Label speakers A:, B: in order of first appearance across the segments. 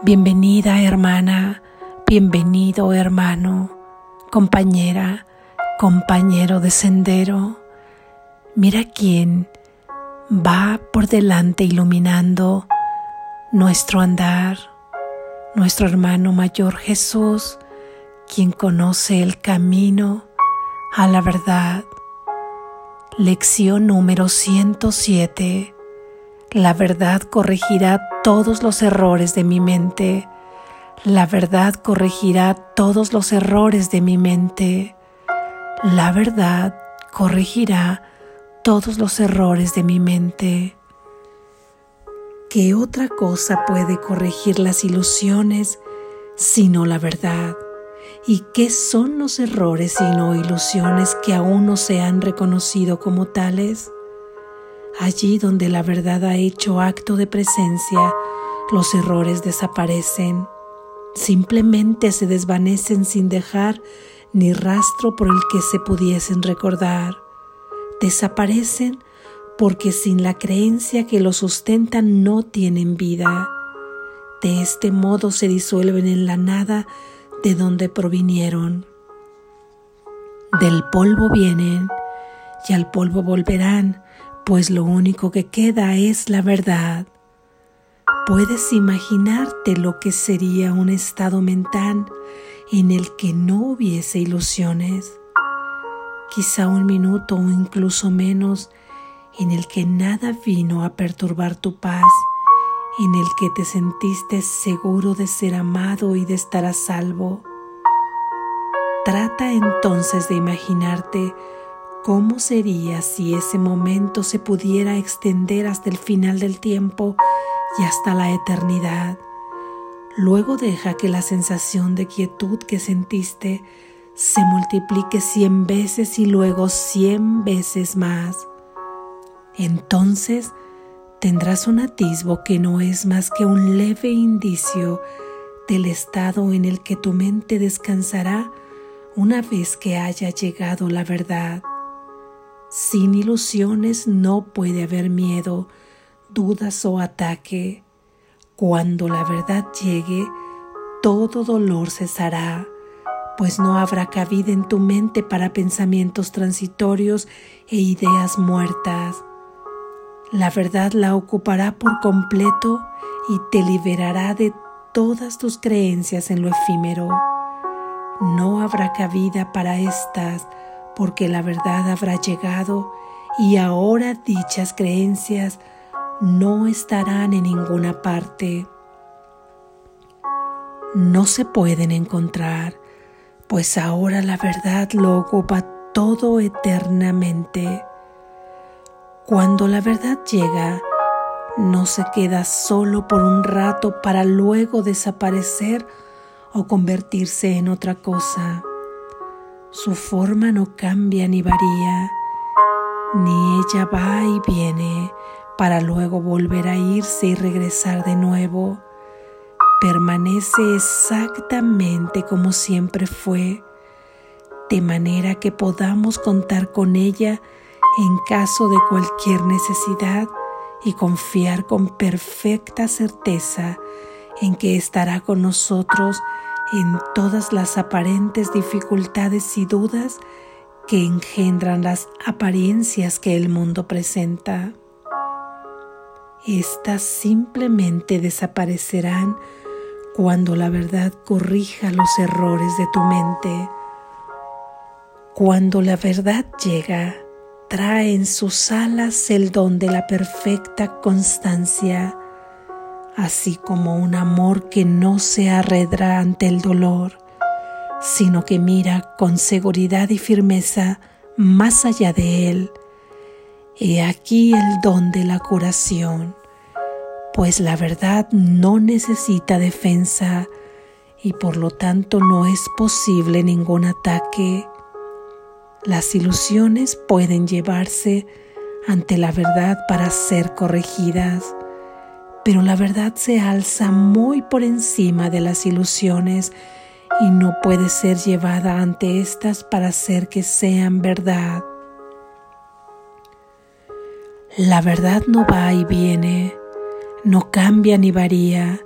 A: Bienvenida hermana, bienvenido hermano, compañera, compañero de sendero. Mira quién va por delante iluminando nuestro andar, nuestro hermano mayor Jesús, quien conoce el camino a la verdad. Lección número 107 la verdad corregirá todos los errores de mi mente. La verdad corregirá todos los errores de mi mente. La verdad corregirá todos los errores de mi mente. ¿Qué otra cosa puede corregir las ilusiones sino la verdad? ¿Y qué son los errores sino ilusiones que aún no se han reconocido como tales? Allí donde la verdad ha hecho acto de presencia, los errores desaparecen, simplemente se desvanecen sin dejar ni rastro por el que se pudiesen recordar. Desaparecen porque sin la creencia que los sustentan no tienen vida. De este modo se disuelven en la nada de donde provinieron. Del polvo vienen y al polvo volverán, pues lo único que queda es la verdad. Puedes imaginarte lo que sería un estado mental en el que no hubiese ilusiones, quizá un minuto o incluso menos en el que nada vino a perturbar tu paz, en el que te sentiste seguro de ser amado y de estar a salvo. Trata entonces de imaginarte ¿Cómo sería si ese momento se pudiera extender hasta el final del tiempo y hasta la eternidad? Luego deja que la sensación de quietud que sentiste se multiplique cien veces y luego cien veces más. Entonces tendrás un atisbo que no es más que un leve indicio del estado en el que tu mente descansará una vez que haya llegado la verdad. Sin ilusiones no puede haber miedo, dudas o ataque. Cuando la verdad llegue, todo dolor cesará, pues no habrá cabida en tu mente para pensamientos transitorios e ideas muertas. La verdad la ocupará por completo y te liberará de todas tus creencias en lo efímero. No habrá cabida para estas porque la verdad habrá llegado y ahora dichas creencias no estarán en ninguna parte. No se pueden encontrar, pues ahora la verdad lo ocupa todo eternamente. Cuando la verdad llega, no se queda solo por un rato para luego desaparecer o convertirse en otra cosa. Su forma no cambia ni varía, ni ella va y viene para luego volver a irse y regresar de nuevo. Permanece exactamente como siempre fue, de manera que podamos contar con ella en caso de cualquier necesidad y confiar con perfecta certeza en que estará con nosotros en todas las aparentes dificultades y dudas que engendran las apariencias que el mundo presenta. Estas simplemente desaparecerán cuando la verdad corrija los errores de tu mente. Cuando la verdad llega, trae en sus alas el don de la perfecta constancia así como un amor que no se arredra ante el dolor, sino que mira con seguridad y firmeza más allá de él. He aquí el don de la curación, pues la verdad no necesita defensa y por lo tanto no es posible ningún ataque. Las ilusiones pueden llevarse ante la verdad para ser corregidas pero la verdad se alza muy por encima de las ilusiones y no puede ser llevada ante estas para hacer que sean verdad. La verdad no va y viene, no cambia ni varía,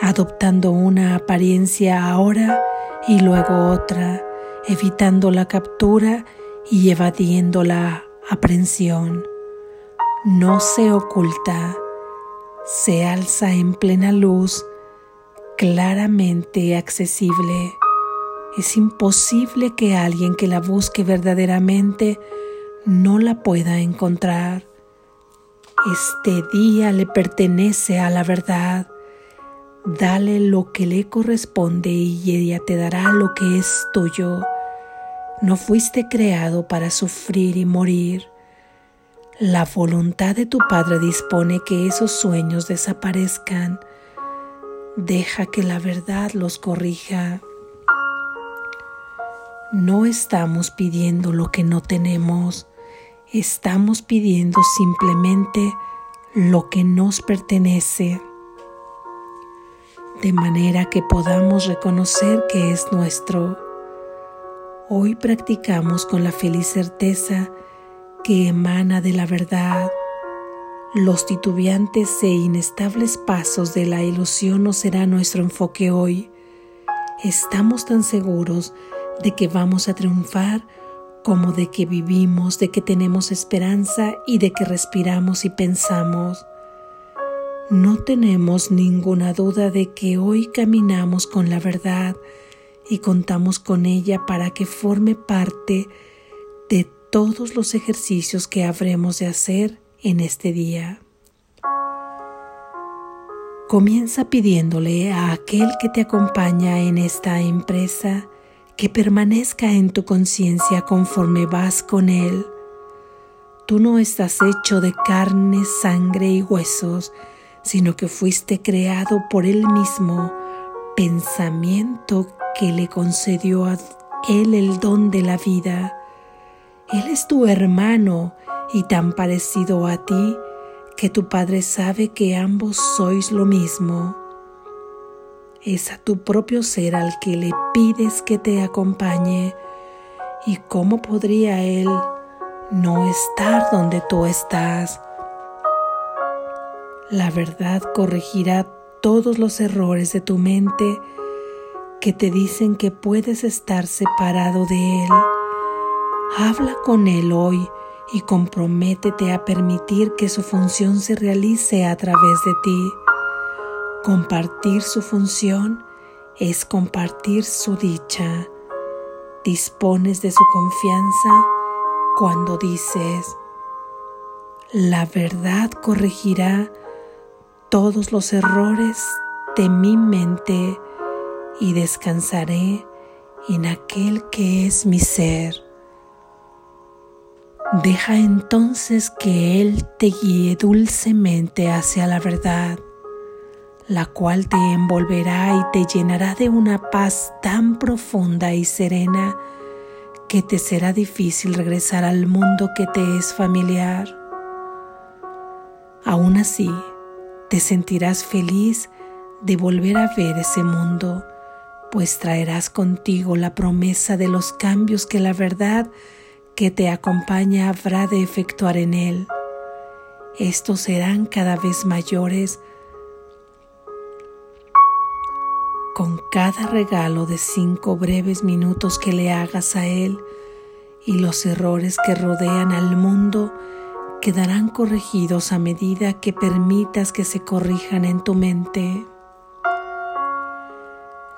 A: adoptando una apariencia ahora y luego otra, evitando la captura y evadiendo la aprehensión. No se oculta, se alza en plena luz, claramente accesible. Es imposible que alguien que la busque verdaderamente no la pueda encontrar. Este día le pertenece a la verdad. Dale lo que le corresponde y ella te dará lo que es tuyo. No fuiste creado para sufrir y morir. La voluntad de tu Padre dispone que esos sueños desaparezcan. Deja que la verdad los corrija. No estamos pidiendo lo que no tenemos, estamos pidiendo simplemente lo que nos pertenece, de manera que podamos reconocer que es nuestro. Hoy practicamos con la feliz certeza que emana de la verdad. Los titubeantes e inestables pasos de la ilusión no será nuestro enfoque hoy. Estamos tan seguros de que vamos a triunfar como de que vivimos, de que tenemos esperanza y de que respiramos y pensamos. No tenemos ninguna duda de que hoy caminamos con la verdad y contamos con ella para que forme parte de todos los ejercicios que habremos de hacer en este día. Comienza pidiéndole a aquel que te acompaña en esta empresa que permanezca en tu conciencia conforme vas con Él. Tú no estás hecho de carne, sangre y huesos, sino que fuiste creado por Él mismo, pensamiento que le concedió a Él el don de la vida. Él es tu hermano y tan parecido a ti que tu Padre sabe que ambos sois lo mismo es a tu propio ser al que le pides que te acompañe. ¿Y cómo podría Él no estar donde tú estás? La verdad corregirá todos los errores de tu mente que te dicen que puedes estar separado de Él. Habla con Él hoy y comprométete a permitir que su función se realice a través de ti. Compartir su función es compartir su dicha. Dispones de su confianza cuando dices, la verdad corregirá todos los errores de mi mente y descansaré en aquel que es mi ser. Deja entonces que Él te guíe dulcemente hacia la verdad la cual te envolverá y te llenará de una paz tan profunda y serena que te será difícil regresar al mundo que te es familiar. Aún así, te sentirás feliz de volver a ver ese mundo, pues traerás contigo la promesa de los cambios que la verdad que te acompaña habrá de efectuar en él. Estos serán cada vez mayores con cada regalo de cinco breves minutos que le hagas a Él y los errores que rodean al mundo quedarán corregidos a medida que permitas que se corrijan en tu mente.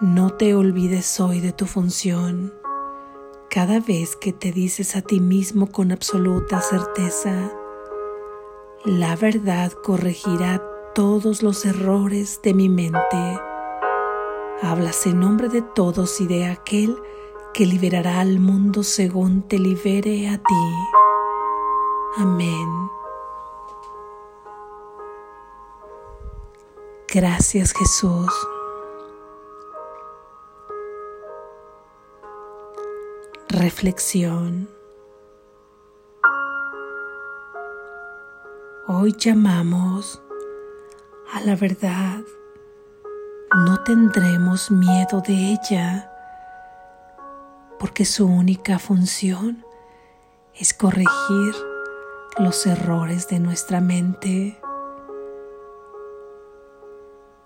A: No te olvides hoy de tu función. Cada vez que te dices a ti mismo con absoluta certeza, la verdad corregirá todos los errores de mi mente Hablas en nombre de todos y de aquel que liberará al mundo según te libere a ti. Amén. Gracias Jesús. Reflexión. Hoy llamamos a la verdad no tendremos miedo de ella, porque su única función es corregir los errores de nuestra mente.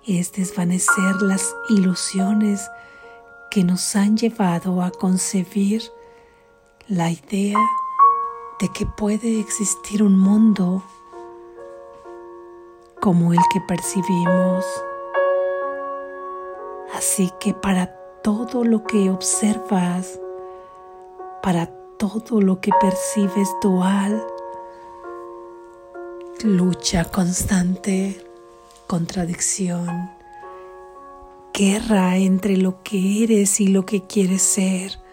A: es desvanecer las ilusiones que nos han llevado a concebir la idea de que puede existir un mundo como el que percibimos. Así que para todo lo que observas, para todo lo que percibes dual, lucha constante, contradicción, guerra entre lo que eres y lo que quieres ser,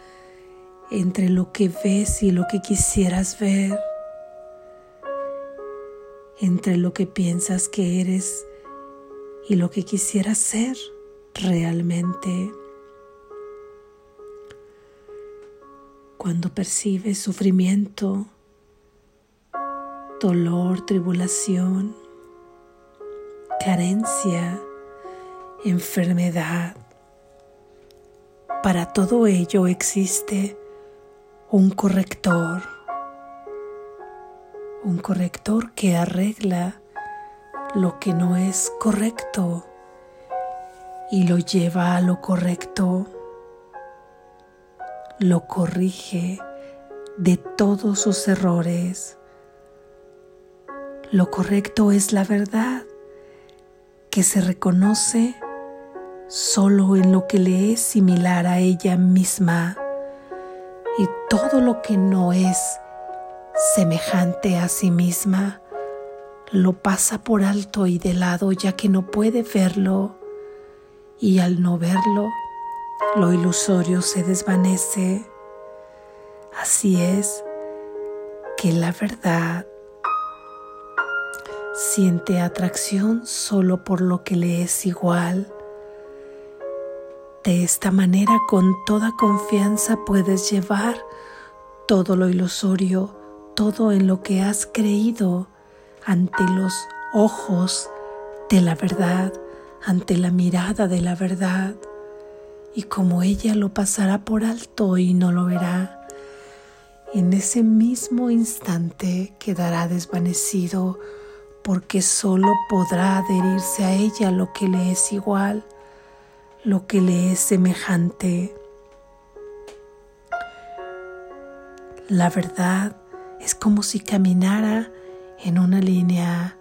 A: entre lo que ves y lo que quisieras ver, entre lo que piensas que eres y lo que quisieras ser realmente. Cuando percibes sufrimiento, dolor, tribulación, carencia, enfermedad. Para todo ello existe un corrector, un corrector que arregla lo que no es correcto y lo lleva a lo correcto, lo corrige de todos sus errores. Lo correcto es la verdad que se reconoce solo en lo que le es similar a ella misma y todo lo que no es semejante a sí misma lo pasa por alto y de lado ya que no puede verlo y al no verlo lo ilusorio se desvanece. Así es que la verdad siente atracción solo por lo que le es igual. De esta manera, con toda confianza puedes llevar todo lo ilusorio, todo en lo que has creído ante los ojos de la verdad, ante la mirada de la verdad. Y como ella lo pasará por alto y no lo verá, en ese mismo instante quedará desvanecido porque solo podrá adherirse a ella lo que le es igual, lo que le es semejante. La verdad es como si caminara en una línea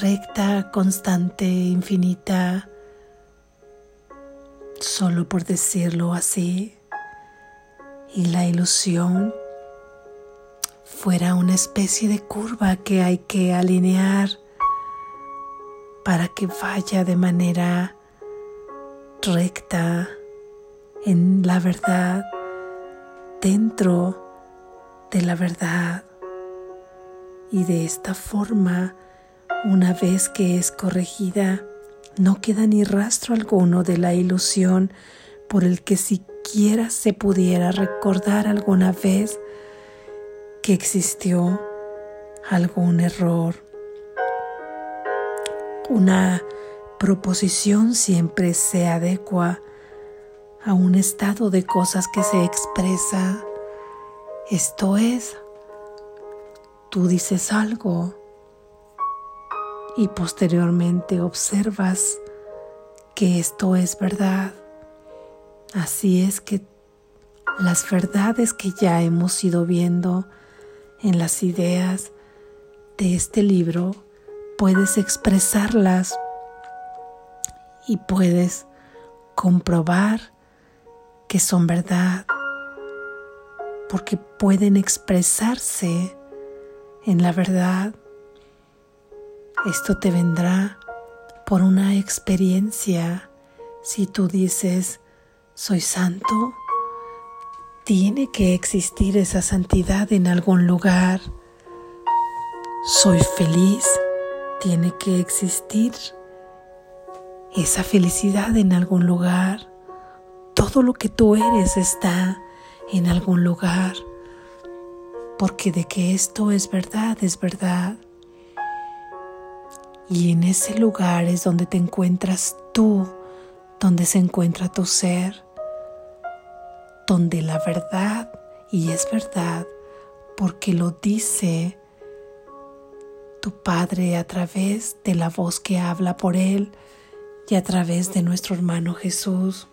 A: recta, constante, infinita, solo por decirlo así. Y la ilusión fuera una especie de curva que hay que alinear para que vaya de manera recta en la verdad, dentro de la verdad. Y de esta forma, una vez que es corregida, no queda ni rastro alguno de la ilusión por el que siquiera se pudiera recordar alguna vez que existió algún error. Una proposición siempre se adecua a un estado de cosas que se expresa. Esto es, tú dices algo y posteriormente observas que esto es verdad. Así es que las verdades que ya hemos ido viendo en las ideas de este libro, puedes expresarlas y puedes comprobar que son verdad, porque pueden expresarse en la verdad. Esto te vendrá por una experiencia. Si tú dices, soy santo, tiene que existir esa santidad en algún lugar. Soy feliz. Tiene que existir esa felicidad en algún lugar. Todo lo que tú eres está en algún lugar. Porque de que esto es verdad, es verdad. Y en ese lugar es donde te encuentras tú, donde se encuentra tu ser donde la verdad, y es verdad porque lo dice tu Padre a través de la voz que habla por Él y a través de nuestro hermano Jesús.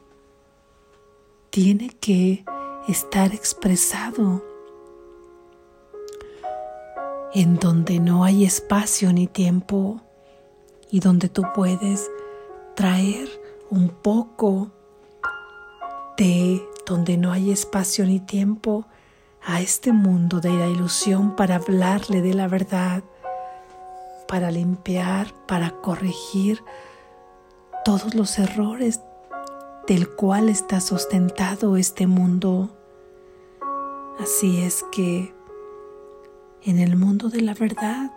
A: Tiene que estar expresado en donde no hay espacio ni tiempo y donde tú puedes traer un poco de donde no hay espacio ni tiempo a este mundo de la ilusión para hablarle de la verdad, para limpiar, para corregir todos los errores del cual está sustentado este mundo. Así es que en el mundo de la verdad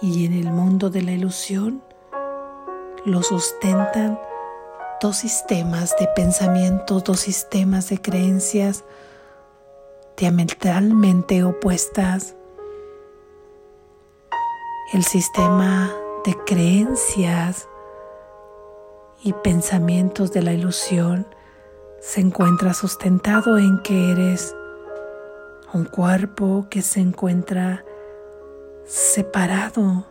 A: y en el mundo de la ilusión lo sustentan dos sistemas de pensamientos, dos sistemas de creencias diametralmente opuestas. El sistema de creencias y pensamientos de la ilusión se encuentra sustentado en que eres un cuerpo que se encuentra separado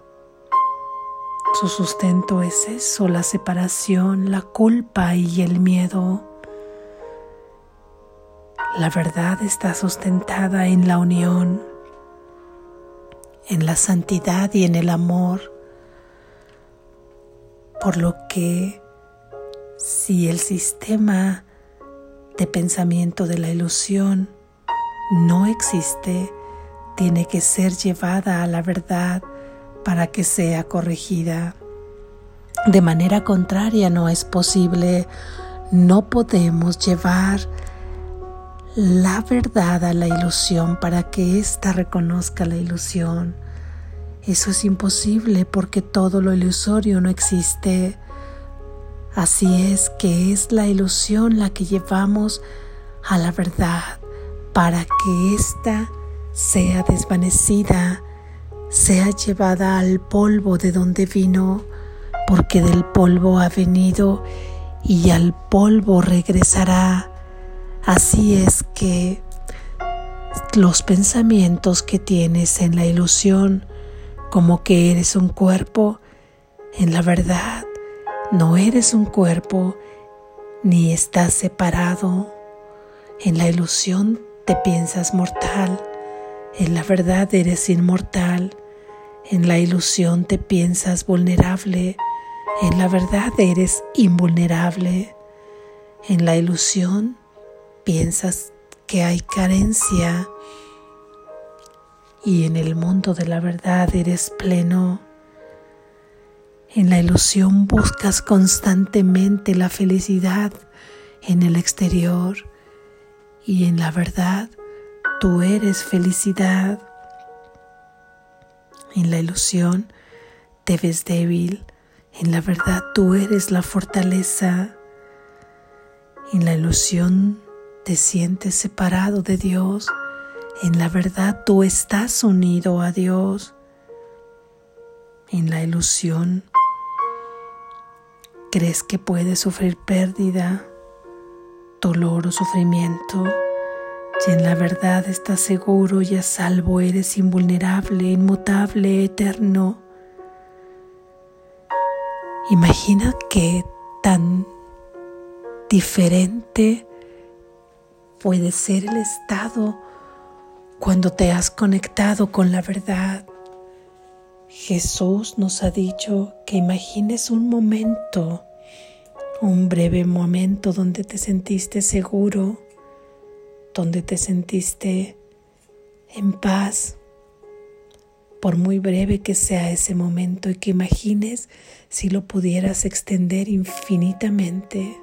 A: su sustento es eso, la separación, la culpa y el miedo. La verdad está sustentada en la unión, en la santidad y en el amor. Por lo que si el sistema de pensamiento de la ilusión no existe, tiene que ser llevada a la verdad para que sea corregida. De manera contraria no es posible, no podemos llevar la verdad a la ilusión para que ésta reconozca la ilusión. Eso es imposible porque todo lo ilusorio no existe. Así es que es la ilusión la que llevamos a la verdad para que ésta sea desvanecida sea llevada al polvo de donde vino, porque del polvo ha venido y al polvo regresará. Así es que los pensamientos que tienes en la ilusión, como que eres un cuerpo, en la verdad no eres un cuerpo ni estás separado. En la ilusión te piensas mortal, en la verdad eres inmortal. En la ilusión te piensas vulnerable, en la verdad eres invulnerable. En la ilusión piensas que hay carencia y en el mundo de la verdad eres pleno. En la ilusión buscas constantemente la felicidad en el exterior y en la verdad tú eres felicidad. En la ilusión te ves débil, en la verdad tú eres la fortaleza. En la ilusión te sientes separado de Dios, en la verdad tú estás unido a Dios. En la ilusión crees que puedes sufrir pérdida, dolor o sufrimiento si en la verdad estás seguro y a salvo, eres invulnerable, inmutable, eterno. Imagina que tan diferente puede ser el estado cuando te has conectado con la verdad. Jesús nos ha dicho que imagines un momento, un breve momento donde te sentiste seguro, donde te sentiste en paz, por muy breve que sea ese momento y que imagines si lo pudieras extender infinitamente,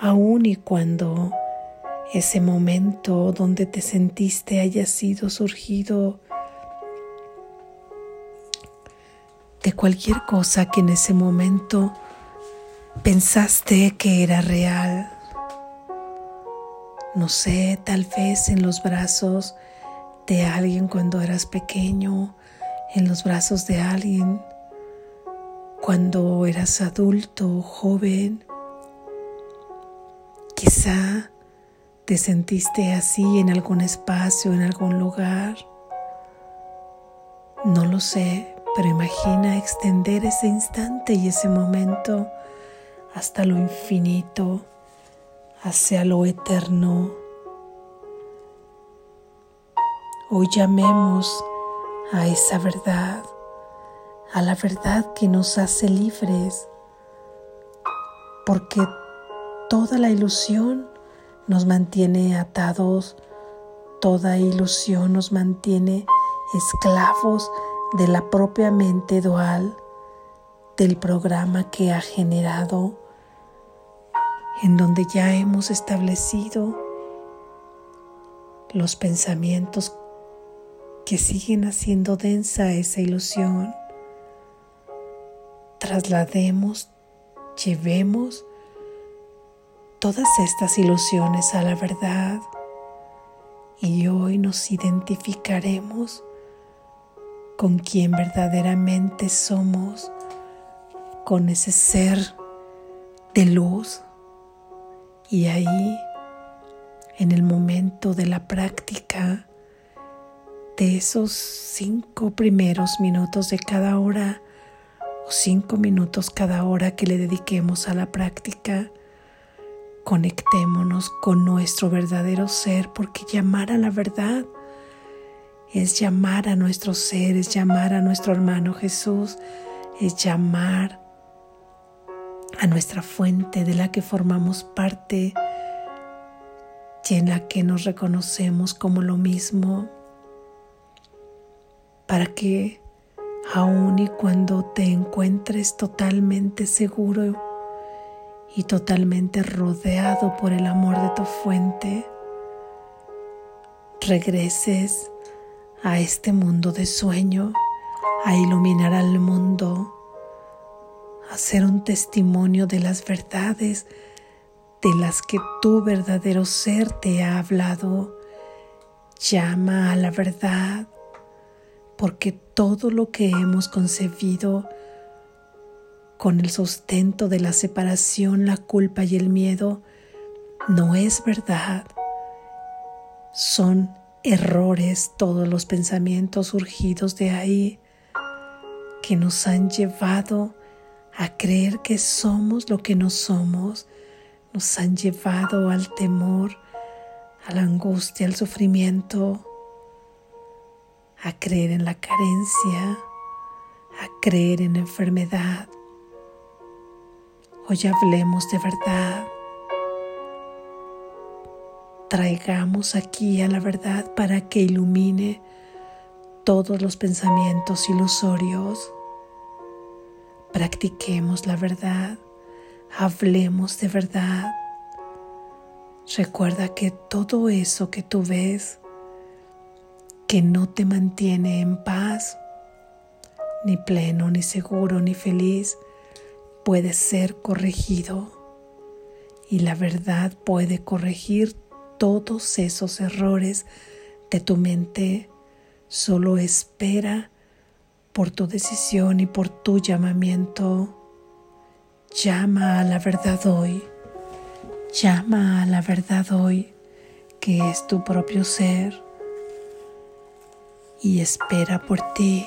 A: aun y cuando ese momento donde te sentiste haya sido surgido de cualquier cosa que en ese momento pensaste que era real no sé, tal vez en los brazos de alguien cuando eras pequeño, en los brazos de alguien cuando eras adulto joven. Quizá te sentiste así en algún espacio, en algún lugar. No lo sé, pero imagina extender ese instante y ese momento hasta lo infinito, hacia lo eterno. Hoy llamemos a esa verdad, a la verdad que nos hace libres, porque toda la ilusión nos mantiene atados, toda ilusión nos mantiene esclavos de la propia mente dual, del programa que ha generado, en donde ya hemos establecido los pensamientos que siguen haciendo densa esa ilusión. Traslademos, llevemos todas estas ilusiones a la verdad y hoy nos identificaremos con quien verdaderamente somos, con ese ser de luz. Y ahí, en el momento de la práctica, de esos cinco primeros minutos de cada hora o cinco minutos cada hora que le dediquemos a la práctica, conectémonos con nuestro verdadero ser porque llamar a la verdad es llamar a nuestro ser, es llamar a nuestro hermano Jesús, es llamar a nuestra fuente de la que formamos parte y en la que nos reconocemos como lo mismo para que aun y cuando te encuentres totalmente seguro y totalmente rodeado por el amor de tu fuente, regreses a este mundo de sueño, a iluminar al mundo, a ser un testimonio de las verdades de las que tu verdadero ser te ha hablado. Llama a la verdad porque todo lo que hemos concebido con el sustento de la separación, la culpa y el miedo no es verdad. Son errores todos los pensamientos surgidos de ahí que nos han llevado a creer que somos lo que no somos, nos han llevado al temor, a la angustia, al sufrimiento a creer en la carencia, a creer en la enfermedad. Hoy hablemos de verdad. Traigamos aquí a la verdad para que ilumine todos los pensamientos ilusorios. Practiquemos la verdad, hablemos de verdad. Recuerda que todo eso que tú ves que no te mantiene en paz, ni pleno, ni seguro, ni feliz, puede ser corregido. Y la verdad puede corregir todos esos errores de tu mente. Solo espera por tu decisión y por tu llamamiento. Llama a la verdad hoy. Llama a la verdad hoy, que es tu propio ser y espera por ti.